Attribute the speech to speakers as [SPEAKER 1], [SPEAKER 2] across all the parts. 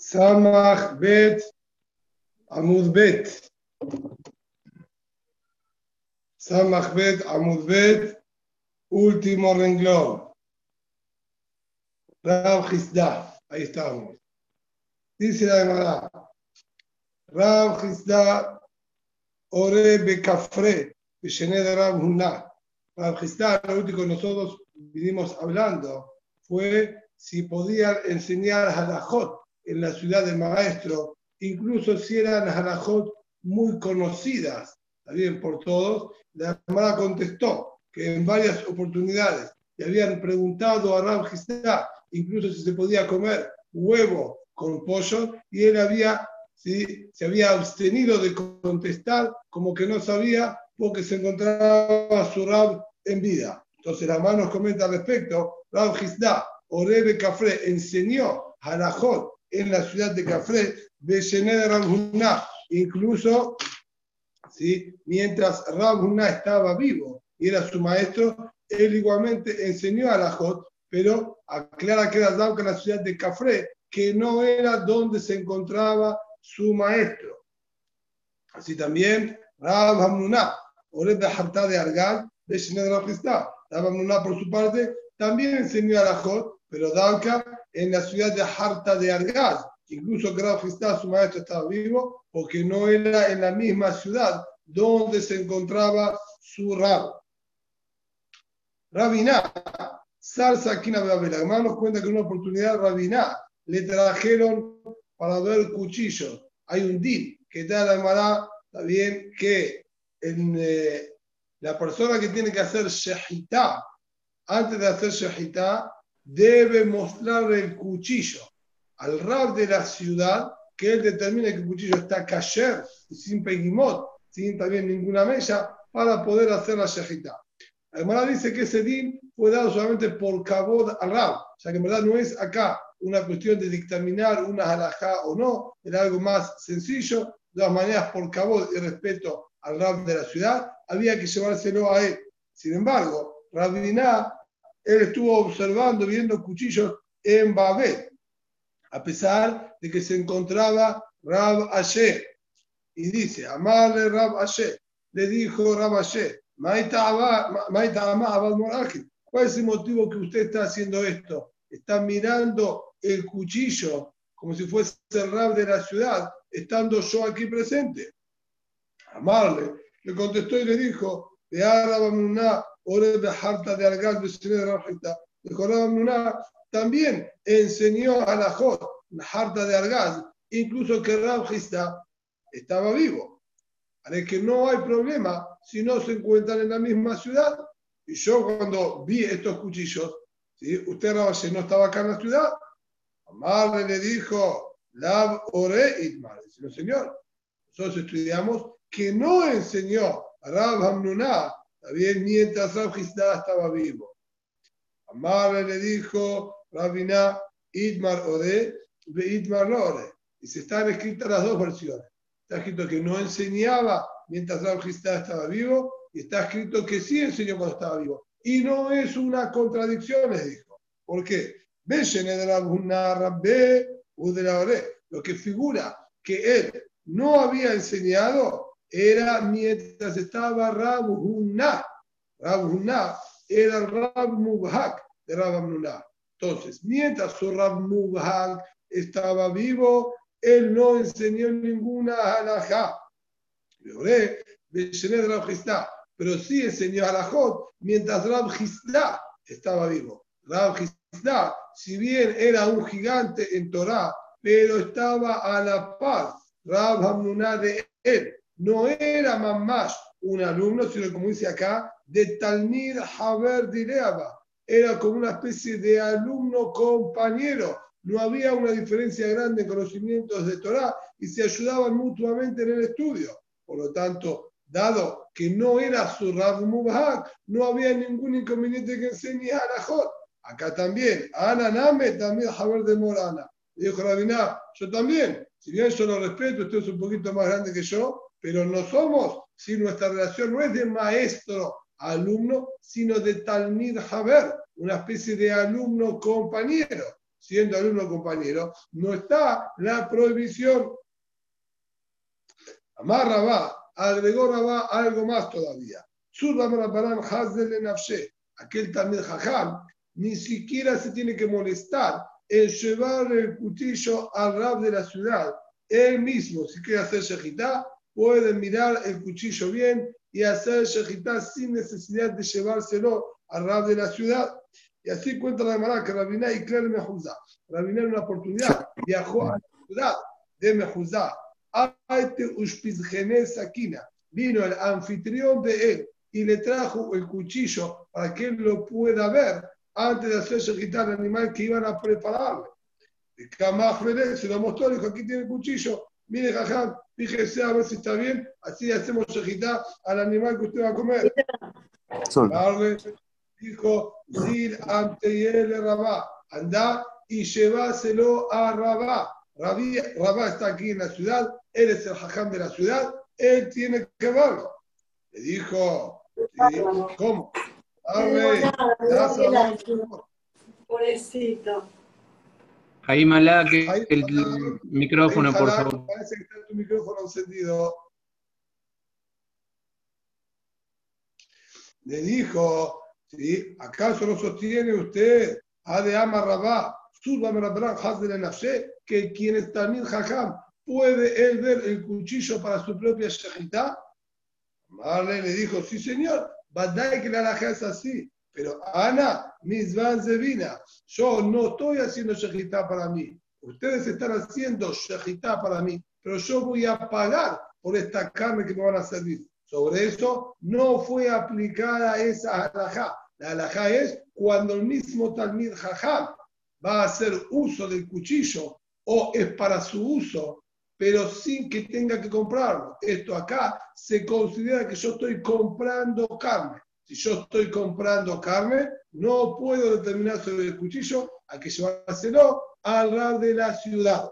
[SPEAKER 1] Samach Bet Amud Bet. Samach Bet Amud Bet, último renglón. Rab Gisda, ahí estamos. Dice la Gemara, Rab Gisda Ore Bekafre, de Rab Hunna. Rab Gisda, lo último que nosotros vinimos hablando, fue si podían enseñar halajot en la ciudad del maestro, incluso si eran halajot muy conocidas, también por todos, la Gemara contestó que en varias oportunidades le habían preguntado a Rab Gisda, incluso si se podía comer huevo con pollo, y él había, ¿sí? se había abstenido de contestar como que no sabía porque se encontraba su Rab en vida. Entonces la mano nos comenta al respecto, Rab Gisda, Orebe Cafre, enseñó halajot en la ciudad de Beshené de Rabhunna, incluso ¿sí? mientras Rabhunna estaba vivo y era su maestro, él igualmente enseñó a la Jot, pero aclara que era en la ciudad de Cafre, que no era donde se encontraba su maestro. Así también, Rab Hamnuna, Oreb de Harta de Argal, de Rabhunna, Rab por su parte también enseñó a la Jot, pero Dalka en la ciudad de Harta de Argaz. Incluso Graf su maestro, estaba vivo, porque no era en la misma ciudad donde se encontraba su rab. Rabiná, Sarsa Aquina Babel. Además nos cuenta que una oportunidad Rabiná le trajeron para ver cuchillos. Hay un din que está la está bien, que en, eh, la persona que tiene que hacer shahitá, antes de hacer shahitá, debe mostrar el cuchillo al rab de la ciudad, que él determine que el cuchillo está kasher, sin peguimot, sin también ninguna mella, para poder hacer la shejita. Además dice que ese din fue dado solamente por cabod al rab, o sea que en verdad no es acá una cuestión de dictaminar una halajá o no, era algo más sencillo, de todas maneras por cabod y respeto al rab de la ciudad, había que llevárselo a él. Sin embargo, Rabiná él estuvo observando, viendo cuchillos en Babel, a pesar de que se encontraba Rab Asher. Y dice, amarle Rab Asher, le dijo Rab Asher, ¿cuál es el motivo que usted está haciendo esto? Está mirando el cuchillo como si fuese el Rab de la ciudad, estando yo aquí presente. Amarle le contestó y le dijo, de una de Harta de Argal de también enseñó a la Jot, Harta de Argal, incluso que Rab estaba vivo. Es que no hay problema si no se encuentran en la misma ciudad. Y yo cuando vi estos cuchillos, ¿sí? usted Rab no estaba acá en la ciudad, Amarle le dijo, Lab Ore Itmar. Dice, señor, nosotros estudiamos que no enseñó Rab Hamnunah bien, mientras Rab estaba vivo. Amar le dijo, Rabina, Idmar Ode, Idmar Lore. Y se están escritas las dos versiones. Está escrito que no enseñaba mientras Rab estaba vivo, y está escrito que sí enseñó cuando estaba vivo. Y no es una contradicción, les dijo. ¿Por qué? Lo que figura que él no había enseñado era mientras estaba Rab Hunna. Rab era el Rab Mubhak de Rab Entonces, mientras su Rab Mubhak estaba vivo, él no enseñó ninguna halajá. Pero sí enseñó halajot mientras Rab Gisda estaba vivo. Rab Gisda, si bien era un gigante en Torah, pero estaba a la paz. Rab Hamnuna de él no era más un alumno, sino como dice acá, de Talmir Haber Direaba. Era como una especie de alumno compañero. No había una diferencia grande en conocimientos de Torah y se ayudaban mutuamente en el estudio. Por lo tanto, dado que no era su Rav no había ningún inconveniente que enseñe a Jot. Acá también, Ana Name, también Haber de Morana. Dijo Rabina, yo también, si bien yo lo respeto, usted es un poquito más grande que yo, pero no somos, si nuestra relación no es de maestro alumno, sino de Talmid Haber, una especie de alumno compañero. siendo alumno compañero, no está la prohibición. Amarra va, agregó Rabá algo más todavía. Aquel también jajam ni siquiera se tiene que molestar en llevar el cuchillo al rab de la ciudad. Él mismo, si quiere hacer shejitá, puede mirar el cuchillo bien y hacer shejitá sin necesidad de llevárselo al rab de la ciudad. Y así cuenta la Gemara que Rabiná y Claire Mejuzá. Rabiná en una oportunidad viajó a la ciudad de Mejuzá. Vino el anfitrión de él y le trajo el cuchillo para que él lo pueda ver antes de hacerse quitar el animal que iban a prepararle. Se lo mostró, dijo, aquí tiene el cuchillo, mire, jajam, fíjese a ver si está bien, así hacemos quitar al animal que usted va a comer. Darle, dijo, Zil ante él Rabá, anda y lleváselo a Rabá. Rabá está aquí en la ciudad, él es el jajam de la ciudad, él tiene que verlo. Le dijo, ¿cómo?
[SPEAKER 2] Pobrecito.
[SPEAKER 3] Ahí Malá, que el micrófono, por favor.
[SPEAKER 1] Parece que está tu micrófono encendido. Le dijo, ¿sí? ¿acaso no sostiene usted a de Amarrabá, que quien está en Jajam puede él ver el cuchillo para su propia shahita? Marle le dijo, sí señor, Badai que la es así. Pero Ana, mis vina, yo no estoy haciendo shejitá para mí. Ustedes están haciendo shejitá para mí, pero yo voy a pagar por esta carne que me van a servir. Sobre eso no fue aplicada esa alhaja. La alhaja es cuando el mismo Talmid Jajam va a hacer uso del cuchillo o es para su uso, pero sin que tenga que comprarlo. Esto acá se considera que yo estoy comprando carne. Si yo estoy comprando carne, no puedo determinar sobre el cuchillo, hay que llevárselo al rab de la ciudad.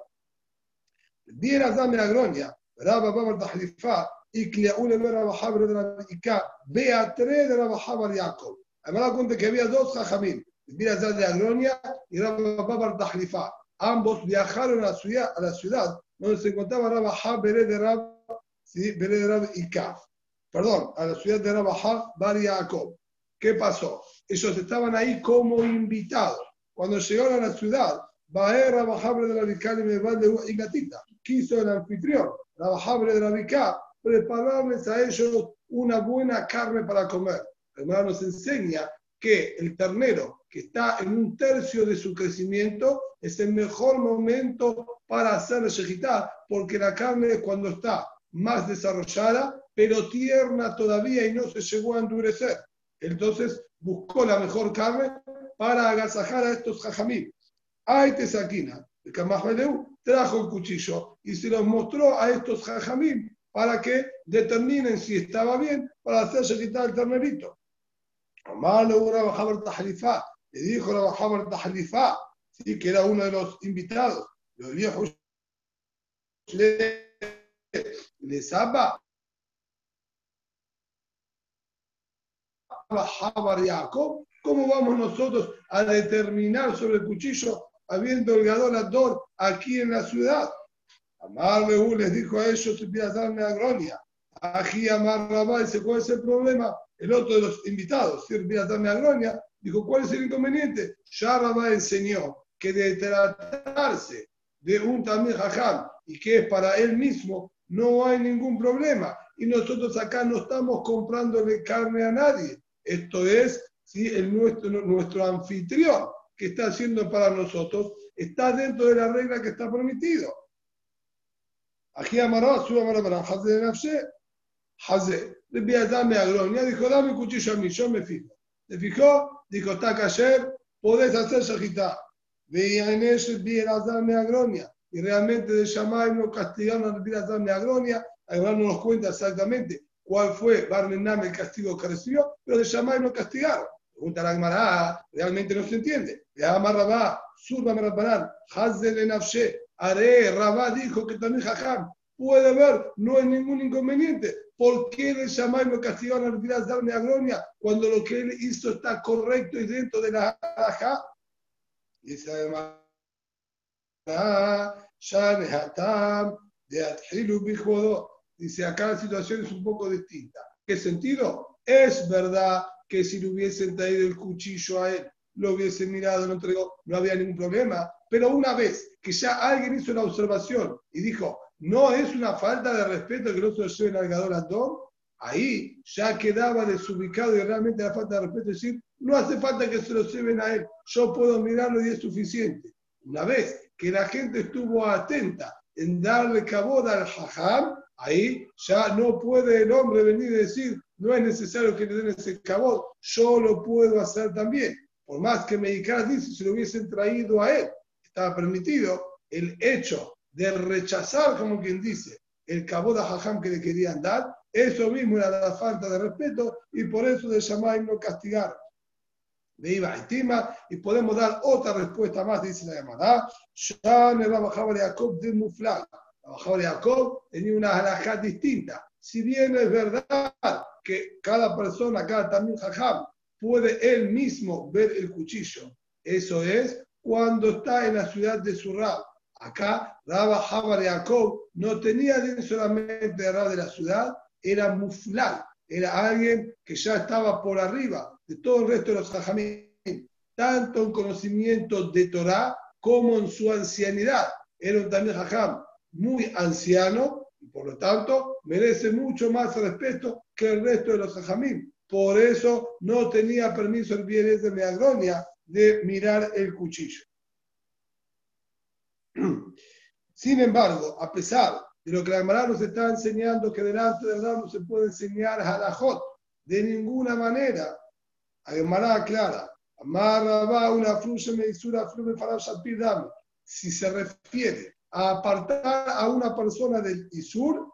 [SPEAKER 1] Diera dame agronia, Rabba Baba Tahlifa, y una vera bajabre de la Ika, vea tres de la bajabre Jacob. Da cuenta que había dos jajamín, Diera de Agronia y Rabba Baba Tahlifa. Ambos viajaron a la ciudad, a la ciudad donde se encontraba Rabajá Beré de Rab, ¿sí? De Rab Kaf. Perdón, a la ciudad de Rabajá Bar Jacob. ¿Qué pasó? Ellos estaban ahí como invitados. Cuando llegaron a la ciudad, Baer Rabajá de la Vicá y de Gatita. Quiso el anfitrión, Rabajá de la Vicá, prepararles a ellos una buena carne para comer. El nos enseña que el ternero que está en un tercio de su crecimiento es el mejor momento para hacer el porque la carne cuando está más desarrollada, pero tierna todavía y no se llegó a endurecer. Entonces buscó la mejor carne para agasajar a estos jajamí. Ay, Tesaquina, el Kamahmeleu, trajo el cuchillo y se los mostró a estos jajamí para que determinen si estaba bien para hacer shejitá al ternerito. Le dijo la Bajabar Tahlifá, ¿sí? que era uno de los invitados, los viejos le saba ¿cómo vamos nosotros a determinar sobre el cuchillo habiendo el gadol aquí en la ciudad? Amar les dijo a ellos, a darme agronia. Aquí Amar Rabá dice, ¿cuál es el problema? El otro de los invitados, si a darme agronia, dijo, ¿cuál es el inconveniente? Ya Rabá enseñó que de tratarse de un tamir jajam y que es para él mismo, no hay ningún problema. Y nosotros acá no estamos comprándole carne a nadie. Esto es, ¿sí? el nuestro, nuestro anfitrión que está haciendo para nosotros está dentro de la regla que está permitido. Aquí amará, su amará, Hazé de Nafshe, Hazé. Le voy a darme a Gloria, dijo, dame cuchillo a mí, yo me fijo. Le fijó, dijo, está ayer, podés hacer shajitá. Veían eso, vi el azar agronia. Y realmente de Shamay no castigaron a Birazar agronia. Ahora no nos cuenta exactamente cuál fue Barmenam el castigo que recibió, pero de Shamay no castigaron. Pregunta la Gemara, realmente no se entiende. Le llama Rabá, Surba Merabanan, Hazel Nafshe, Are, Rabá dijo que también Jajam puede ver, no hay ningún inconveniente. ¿Por qué de Shamay no castigaron a Birazar agronia cuando lo que él hizo está correcto y dentro de la Jajam? Dice además Dice, acá la situación es un poco distinta. ¿Qué sentido? Es verdad que si le hubiesen traído el cuchillo a él, lo hubiesen mirado, no había ningún problema. Pero una vez que ya alguien hizo una observación y dijo, no es una falta de respeto que no se lo lleven al Gadol Adón, ahí ya quedaba desubicado y realmente la falta de respeto es decir, no hace falta que se lo lleven a él, yo puedo mirarlo y es suficiente. Una vez que la gente estuvo atenta en darle caboda al hajam, ahí ya no puede el hombre venir y decir, no es necesario que le den ese cabot, yo lo puedo hacer también. Por más que Medicare dice, si lo hubiesen traído a él, estaba permitido el hecho de rechazar, como quien dice, el cabot a Jajam que le querían dar, eso mismo era la falta de respeto y por eso de Shammai no castigaron. Le iba a estima y podemos dar otra respuesta más, dice la llamada. Ya en la bajaba de Jacob de Muflag. La bajaba de Jacob tenía una halajá distinta. Si bien es verdad que cada persona, cada también jajam, puede él mismo ver el cuchillo. Eso es cuando está en la ciudad de Surab. Acá, Rabba Jabar Jacob no tenía solamente Rab de la ciudad, era muflal, era alguien que ya estaba por arriba de todo el resto de los jajamín, tanto en conocimiento de Torah como en su ancianidad. Era un también jajam muy anciano y por lo tanto merece mucho más respeto que el resto de los jajamín. Por eso no tenía permiso el bienes de Meagronia de mirar el cuchillo. Sin embargo, a pesar de lo que la Gemara nos está enseñando, que delante del Rab no se puede enseñar halajot de ninguna manera, la Gemara aclara, va una fruta me Si se refiere a apartar a una persona del Isur,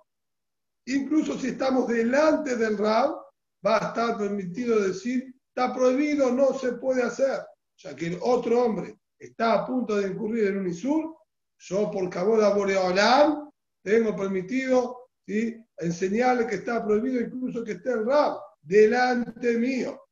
[SPEAKER 1] incluso si estamos delante del Rab, va a estar permitido decir, está prohibido, no se puede hacer. Ya que el otro hombre está a punto de incurrir en un Isur, yo por cabo de Boreolam tengo permitido ¿sí? enseñarle que está prohibido incluso que esté el Rab delante mío.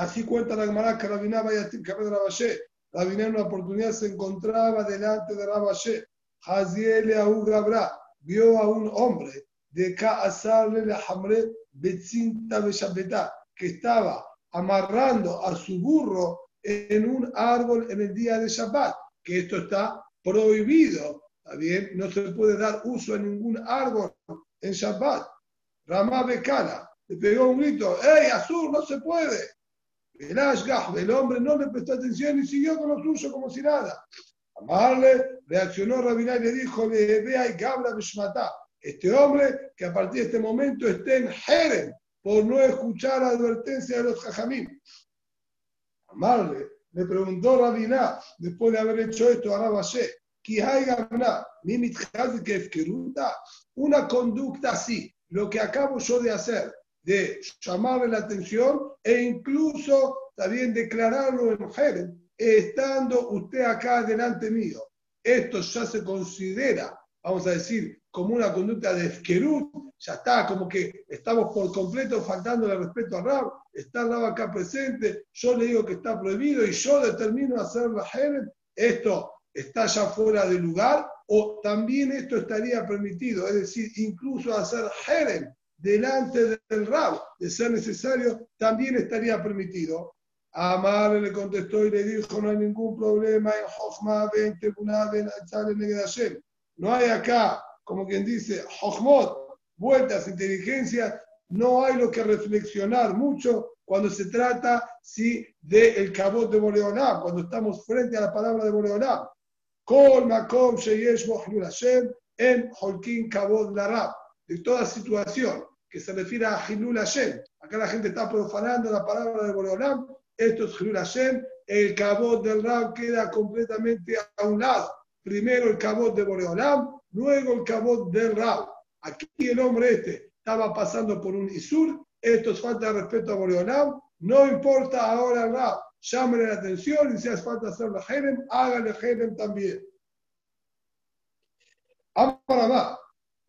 [SPEAKER 1] Así cuenta la Gemara que Rabinah vaya a Rabashé. Rabinah en una oportunidad se encontraba delante de Rabashé. Haziel Ahu Gabra vio a un hombre de Ka'asarle la Hamre Betzinta que estaba amarrando a su burro en un árbol en el día de Shabbat, que esto está prohibido, ¿está bien? No se puede dar uso a ningún árbol en Shabbat. Ramá Bekala le pegó un grito, ¡Ey, Azur, no se puede! El Ashgah, el hombre no le prestó atención y siguió con lo suyo como si nada. Amarle reaccionó Rabinah y le dijo, vea y Gabla Bishmatá. Este hombre que a partir de este momento esté en Jerem por no escuchar la advertencia de los Jajamim. Amarle le preguntó Rabiná, después de haber hecho esto a Rabashé, una conducta así, lo que acabo yo de hacer, de llamarle la atención e incluso también declararlo en mujer, estando usted acá delante mío. Esto ya se considera, vamos a decir, como una conducta de Efkerut, ya está, como que estamos por completo faltando el respeto a Rab, está Rab acá presente, yo le digo que está prohibido y yo determino hacer la Jerem, esto está ya fuera de lugar, o también esto estaría permitido, es decir, incluso hacer Jerem delante del Rab, de ser necesario, también estaría permitido. Amar le contestó y le dijo, no hay ningún problema en Jochma, 20, No hay acá como quien dice, Jochmot, vueltas, inteligencia, no hay lo que reflexionar mucho cuando se trata sí, del el cabot de Boreolam, cuando estamos frente a la palabra de Boreolam. Kol makom sheyesh en holkin kabod larab. De toda situación que se refiere a Hilul Hashem. Acá la gente está profanando la palabra de Boreolam. Esto es Hilul Hashem. El cabot del Rab queda completamente a un lado. Primero el cabot de Boreolam, luego el cabot del Rab. Aquí el hombre este estaba pasando por un Isur, esto es falta de respeto a Boreolam, no importa ahora el Rab, llámele la atención y si hace falta hacer la Jerem, hágale Jerem también. Amarabá,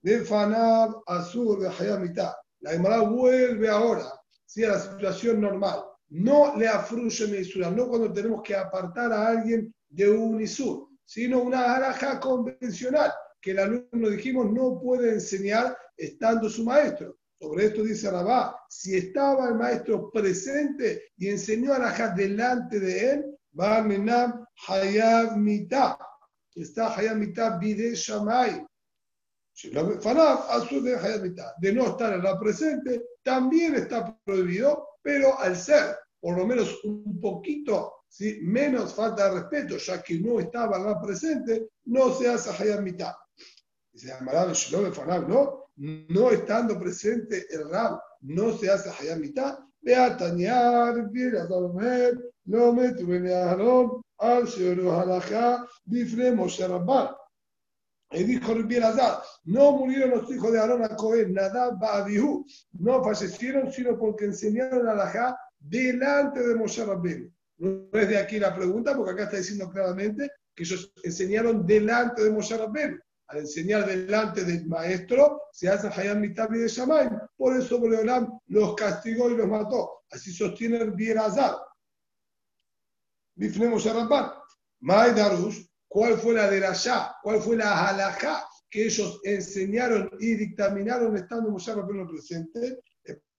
[SPEAKER 1] de Fanab Azur de Hayamita. La Gemara vuelve ahora, si a la situación normal. No le afruye Isur, no cuando tenemos que apartar a alguien de un Isur sino una alhaja convencional, que el alumno, dijimos, no puede enseñar estando su maestro. Sobre esto dice Rabá, si estaba el maestro presente y enseñó alhaja delante de él, va menam hayab mitah. Está hayab mitah bide shamay. De no estar en la presente, también está prohibido, pero al ser por lo menos un poquito ¿sí? menos falta de respeto, ya que no estaba en la presente, no se hace hayab mitad. Dice ¿no? No estando presente el Rab, no se hace hayab mitad. Ve a tañar, viene a dormir, no me tuve ni a Aarón, al señor Halajá, bifne Moshe Rabban. Y dijo Rabbi Azar, no murieron los hijos de Aarón a Cohen, Nadab Ba'abihu, no fallecieron, sino porque enseñaron a Alajá delante de Moshe Rabbeinu. No es de aquí la pregunta, porque acá está diciendo claramente que ellos enseñaron delante de Moshe Rabbeinu. Al enseñar delante del maestro, se hace Hayam Mitabi de Shamaim. Por eso Boreolam los castigó y los mató. Así sostiene Bierazar. Bifne Moshe Rabban. Mai Darush, cuál fue la de ya, cuál fue la halajá que ellos enseñaron y dictaminaron estando Moshe Rabbeinu presente.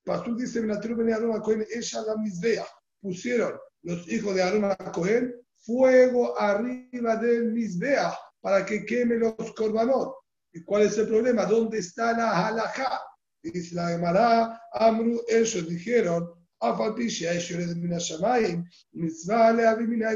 [SPEAKER 1] Pastor dice, ella la misbea. Pusieron los hijos de Aarón a Cohen fuego arriba del misbea para que queme los corbanot. ¿Y cuál es el problema? ¿Dónde está la halajá? Dice la Gemara, Amru, ellos dijeron, a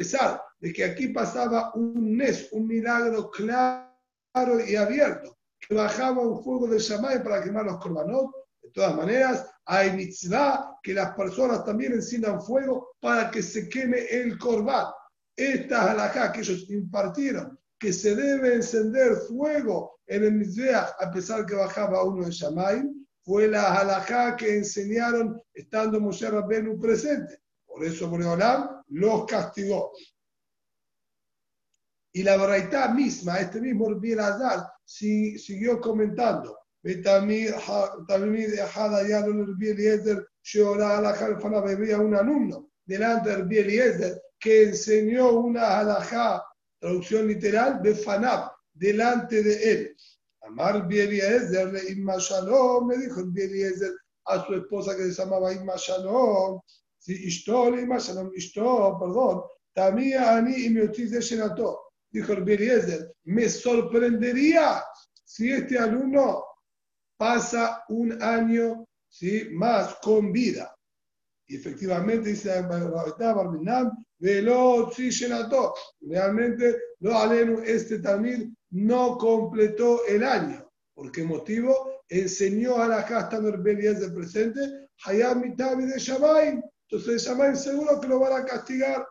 [SPEAKER 1] pesar de que aquí pasaba un mes, un milagro claro y abierto, que bajaba un fuego de Shamay para quemar los corbanot. De todas maneras, hay mitzvah que las personas también enciendan fuego para que se queme el corban. Esta halajá que ellos impartieron, que se debe encender fuego en el mitzvah a pesar que bajaba uno de Shamay, fue la halajá que enseñaron estando Moshe Rabbenu presente. Por eso Boreolam los castigó. Y la Baraitá misma, este mismo Azar, siguió comentando. Un alumno delante de Eliezer que enseñó una halajá, traducción literal, de Fanab, delante de él. Amar Eliezer, le Shalom, me dijo Eliezer a su esposa que se llamaba Imma Shalom, si Ishto, le Shalom, Ishto, perdón, también Ani y de Shenato dijo el Eliezer, me sorprendería si este alumno pasa un año ¿sí? más con vida. Y efectivamente dice Realmente, lo aleno, este también no completó el año. ¿Por qué motivo? Enseñó a la casta de presente, Hayam Mitabi de Shamayim. Entonces, Shamayim seguro que lo van a castigar.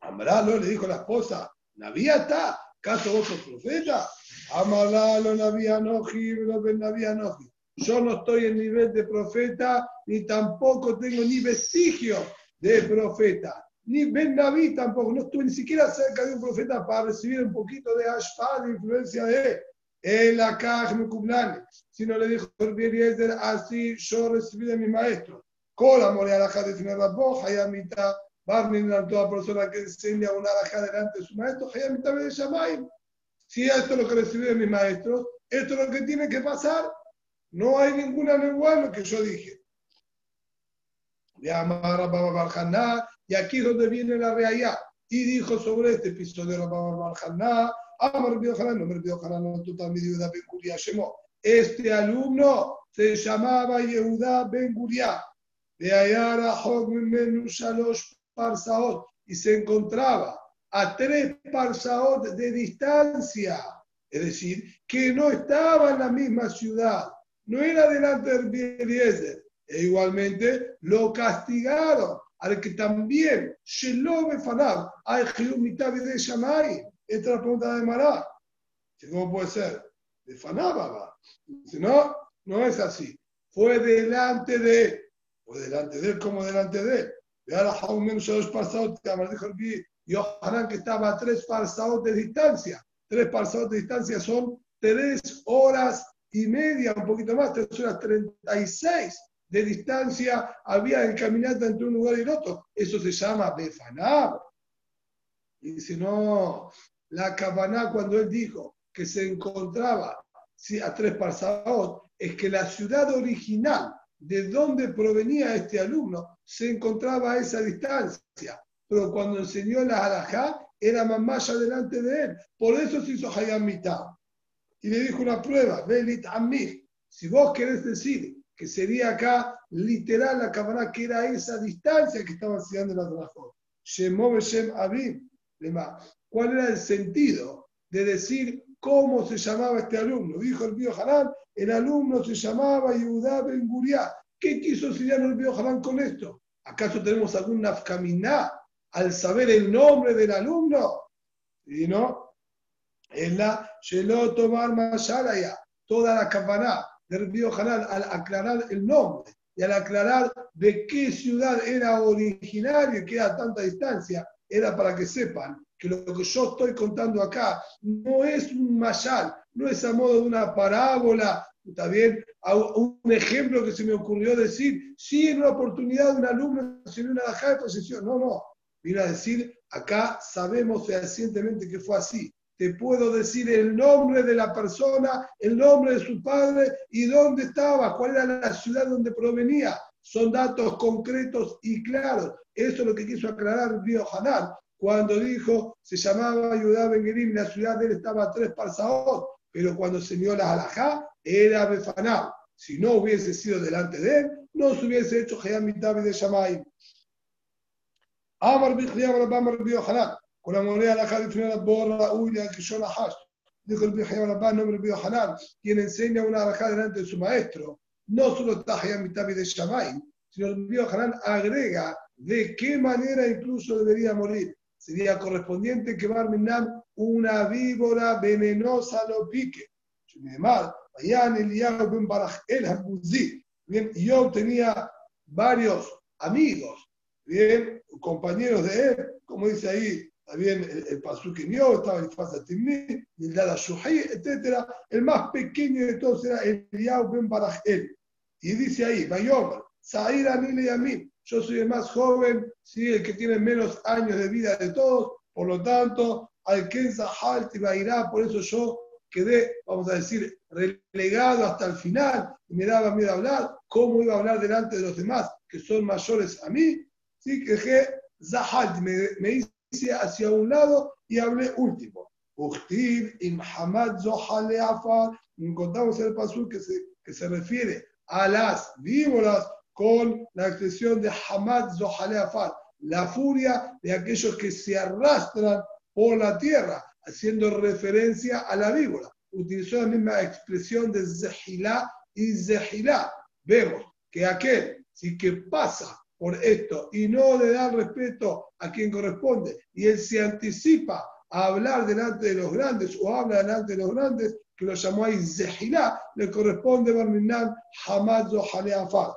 [SPEAKER 1] Ambralo le dijo la esposa, Navía está, ¿caso vos sos profeta? Amalalo Navía Noji, Navía Noji. Yo no estoy en nivel de profeta, ni tampoco tengo ni vestigio de profeta. Ni Ben Naví tampoco, no estuve ni siquiera cerca de un profeta para recibir un poquito de ashpa, de influencia de él. El me Si no le dijo el así yo recibí de mi maestro. Con la morea la de Rabbo, Hayamita, Barmin a toda persona que enseña una alhaja delante de su maestro, de Shamayim. Si esto es lo que recibí de mis maestros, esto es lo que tiene que pasar. No hay ninguna lengua lo que yo dije. Y aquí es donde viene la realidad. Y dijo sobre este episodio Rabba este alumno se llamaba Yehuda Ben Guriah. De Ayara Hog Shalosh parsaot y se encontraba a tres parsaot de distancia, es decir, que no estaba en la misma ciudad, no era delante del Eliezer, e igualmente lo castigaron al que también Shelobe Fanab, hay mitad de Shamay. Esta es la pregunta de Mará. ¿Cómo puede ser? De Fanab, Si no, no es así. Fue delante de Fue delante de él como delante de él. Yohanan que estaba a tres parsaot de distancia. Tres parsaot de distancia son tres horas y media, un poquito más, tres horas treinta y seis de distancia había en caminata entre un lugar y el otro. Eso se llama Befanab. Y dice, no, la Kabaná cuando él dijo que se encontraba a tres parsaot, es que la ciudad original de donde provenía este alumno se encontraba a esa distancia. Pero cuando enseñó la halajá, era más delante de él. Por eso se hizo Hayam Mitad. Y le dijo una prueba, Belit Amir, si vos querés decir que sería acá literal la cámara que era esa distancia que estaba enseñando la Torah. Shemov Shem Abim. ¿Cuál era el sentido de decir cómo se llamaba este alumno? Dijo el Bío Hanan, el alumno se llamaba Yehudá Ben Guriá. ¿Qué quiso enseñar el Bío Hanan con esto? ¿Acaso tenemos algún nafkaminá al saber el nombre del alumno? Y no, en la Shelo Tomar Mashalaya, toda la campana del Río Hanan al aclarar el nombre y al aclarar de qué ciudad era originario y que a tanta distancia, era para que sepan que lo que yo estoy contando acá no es un mayal, no es a modo de una parábola, está bien, un ejemplo que se me ocurrió decir, sí, en una oportunidad de un alumno en una baja de posición, no, no, vino a decir, acá sabemos fehacientemente que fue así, te puedo decir el nombre de la persona, el nombre de su padre y dónde estaba, cuál era la ciudad donde provenía. Son datos concretos y claros. Eso es lo que quiso aclarar Río Hanan cuando dijo, se llamaba Yudá Ben la ciudad de él estaba a tres parsaot, pero cuando se dio la halajá, era Befaná. Si no hubiese sido delante de él, no se hubiese hecho Hayam de Shamayim. Amar Bichliam Rabam Río Hanan con la moneda la la borra, uya, que yo la hash. Dijo el viejo Rabban, nombre viejo Hanan, quien enseña una alajá delante de su maestro. No solo está Hayam Mitabi de Shamay, sino el viejo Hanan agrega de qué manera incluso debería morir. Sería correspondiente que Barminam una víbora venenosa lo pique. Además, ben Baraj el Bien, yo tenía varios amigos, bien, compañeros de él, como dice ahí también el, el Pasuquinio, estaba el Fasa Timni, el Dada etc. El más pequeño de todos era el Ben Barajel. Y dice ahí, Bayomer, Sair Anile y Amim, yo soy el más joven, ¿sí? el que tiene menos años de vida de todos, por lo tanto, al Kenza Halt y Bairá, por eso yo quedé, vamos a decir, relegado hasta el final y me daba miedo hablar, cómo iba a hablar delante de los demás que son mayores a mí, sí, que Zahalt me, me hice hacia un lado y hablé último. Encontramos el pasul que se, que se refiere a las víboras con la expresión de Hamad Zohaleafar, la furia de aquellos que se arrastran por la tierra, haciendo referencia a la víbora. Utilizó la misma expresión de Zehilá y Zehilá. Vemos que aquel sí que pasa por esto y no le da respeto a quien corresponde y él se anticipa a hablar delante de los grandes o habla delante de los grandes, que lo llamó ahí Zehilá, le corresponde Barminan Hamad Zohaleafar.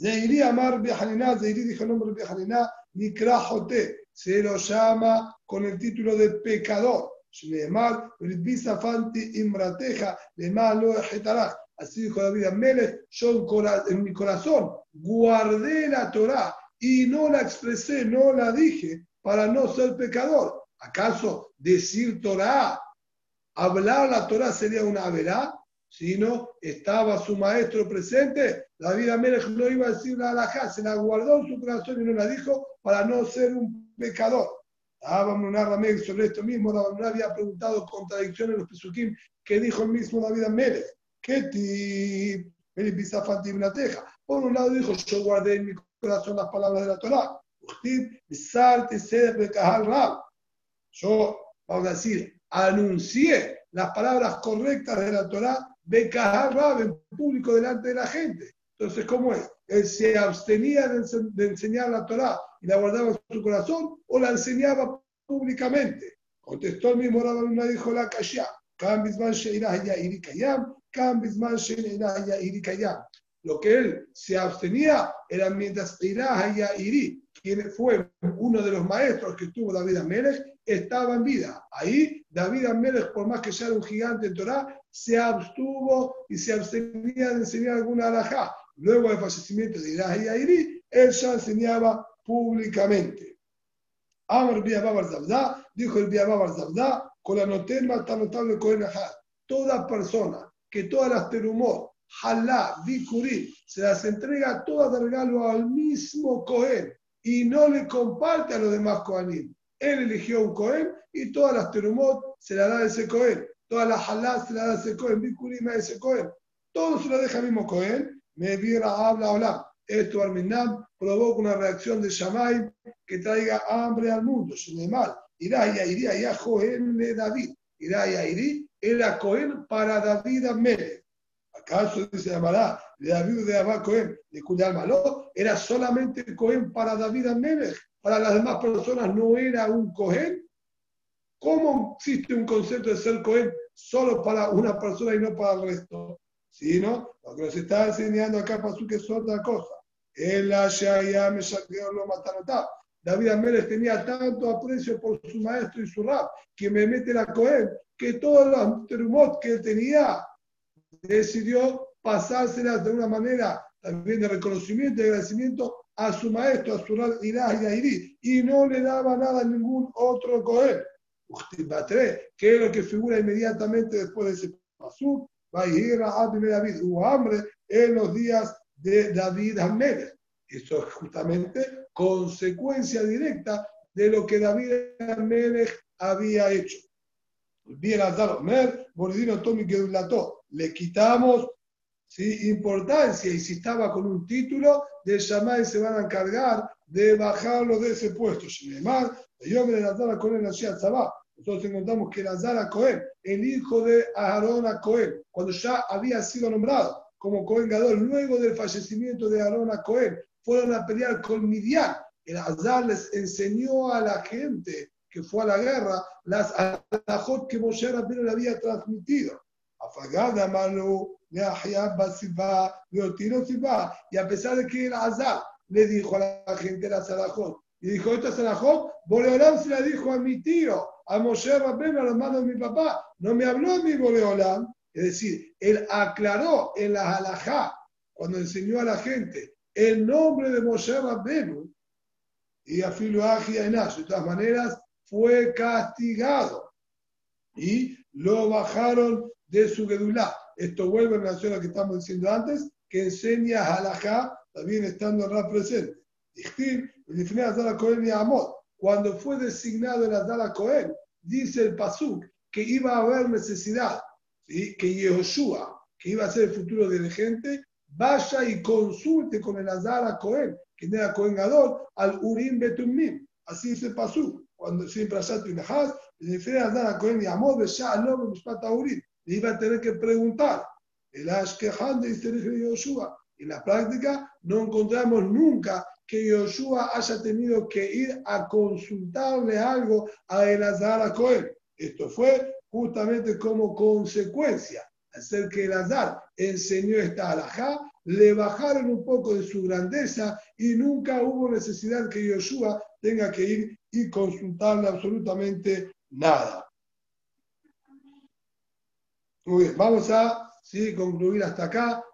[SPEAKER 1] Zeiri Amar Behanina, Zeiri dijo el nombre Behanina, Nikrajote, se lo llama con el título de pecador. Shneemar, Fanti Imrateja, Lema Lo Así dijo David Amélez, yo en mi corazón guardé la Torah y no la expresé, no la dije para no ser pecador. ¿Acaso decir Torah, hablar la Torah sería una verá? Si no estaba su maestro presente, David Amélez no iba a decir la alajá, se la guardó en su corazón y no la dijo para no ser un pecador. Vamos a sobre esto mismo, no había preguntado contradicciones en los Pesukim que dijo el mismo David Amélez. ¿Qué Por un lado dijo, yo guardé en mi corazón las palabras de la Torah. Yo, vamos a decir, anuncié las palabras correctas de la Torah Bekahar en público delante de la gente. Entonces, ¿cómo es? Él se abstenía de, enseñar la Torah y la guardaba en su corazón o la enseñaba públicamente. Contestó el mismo Rabbanuna, dijo la Kashya, lo que él se abstenía era mientras Iri, quien fue uno de los maestros que tuvo David Amélez, estaba en vida. Ahí David Amélez, por más que sea un gigante en Torah, se abstuvo y se abstenía de enseñar alguna alajá. Luego del fallecimiento de Irah Iri, él ya enseñaba públicamente. Amar Biabá dijo el Biabá Barzabdá, con la noten está notable Cohen Toda persona que todas las terumot, halá, bikurim, se las entrega todas de regalo al mismo Cohen y no le comparte a los demás Kohanim. Él eligió un Cohen y todas las terumot se las da a ese Cohen. Todas las halá se las da a ese Cohen, bikurim a ese Cohen. Todo se lo deja al mismo Cohen. Me viera, habla, habla. Esto al Minam provoca una reacción de Shamay que traiga hambre al mundo. mal. Irá y Airí, allá Joel de David. Irá y Airí era Cohen para David Amélez. ¿Acaso se llamará de David de Abba Cohen de cuya Maló? Era solamente Cohen para David Amélez. Para las demás personas no era un Cohen. ¿Cómo existe un concepto de ser Cohen solo para una persona y no para el resto? ¿Sí, no? Lo que nos está enseñando acá que es otra cosa. El ya me lo mataron. David Amélez tenía tanto aprecio por su maestro y su rap que me mete la Cohen que todos los terumot que él tenía decidió pasárselas de una manera también de reconocimiento y agradecimiento a su maestro, a su rap Irá y y no le daba nada a ningún otro Cohen. que es lo que figura inmediatamente después de ese pasú, David. Hubo hambre en los días de David Amélez. Eso es justamente consecuencia directa de lo que David Amélez había hecho. Bien, Mer, Boridino Tomi Le quitamos ¿sí? importancia y si estaba con un título, de llamar y se van a encargar de bajarlo de ese puesto. yo me la con él Nosotros encontramos que Lazara Cohen, el hijo de Aarón a Cohen, cuando ya había sido nombrado como Cohen Gadol, luego del fallecimiento de Aarón a Cohen, fueron a pelear con Midian. El Azar les enseñó a la gente que fue a la guerra las alajot que Moshe Rabbeinu le había transmitido. Afagada Manu, y a pesar de que el Azar le dijo a la gente las alajot, y dijo, esta alajot, Boleolam se la dijo a mi tío, a Moshe Rabbeinu, a los manos de mi papá, no me habló mi Boleolam. Es decir, él aclaró en la halajá, cuando enseñó a la gente el nombre de Moshe Rabbeinu, y a Filoaji de todas maneras, fue castigado y lo bajaron de su gedulá. Esto vuelve en relación a lo que estamos diciendo antes, que enseña halajá, también estando en presente. Cuando fue designado el Adala Cohen, dice el Pasuk que iba a haber necesidad, que Yehoshua, que iba a ser el futuro dirigente, vaya y consulte con el Azara Cohen, que era Cohen Gadol, al Urim Betumim. Así se pasó. Cuando siempre allá Nahas, le dice Azara Cohen y Amor, ya al nombre de Urim. Le iba a tener que preguntar. El Ashkehan de Yoshua. En la práctica no encontramos nunca que Yoshua haya tenido que ir a consultarle algo a el Azara Cohen. Esto fue justamente como consecuencia hacer que el azar enseñó esta alajá, le bajaron un poco de su grandeza y nunca hubo necesidad que Yoshua tenga que ir y consultarle absolutamente nada. Muy bien, vamos a concluir hasta acá.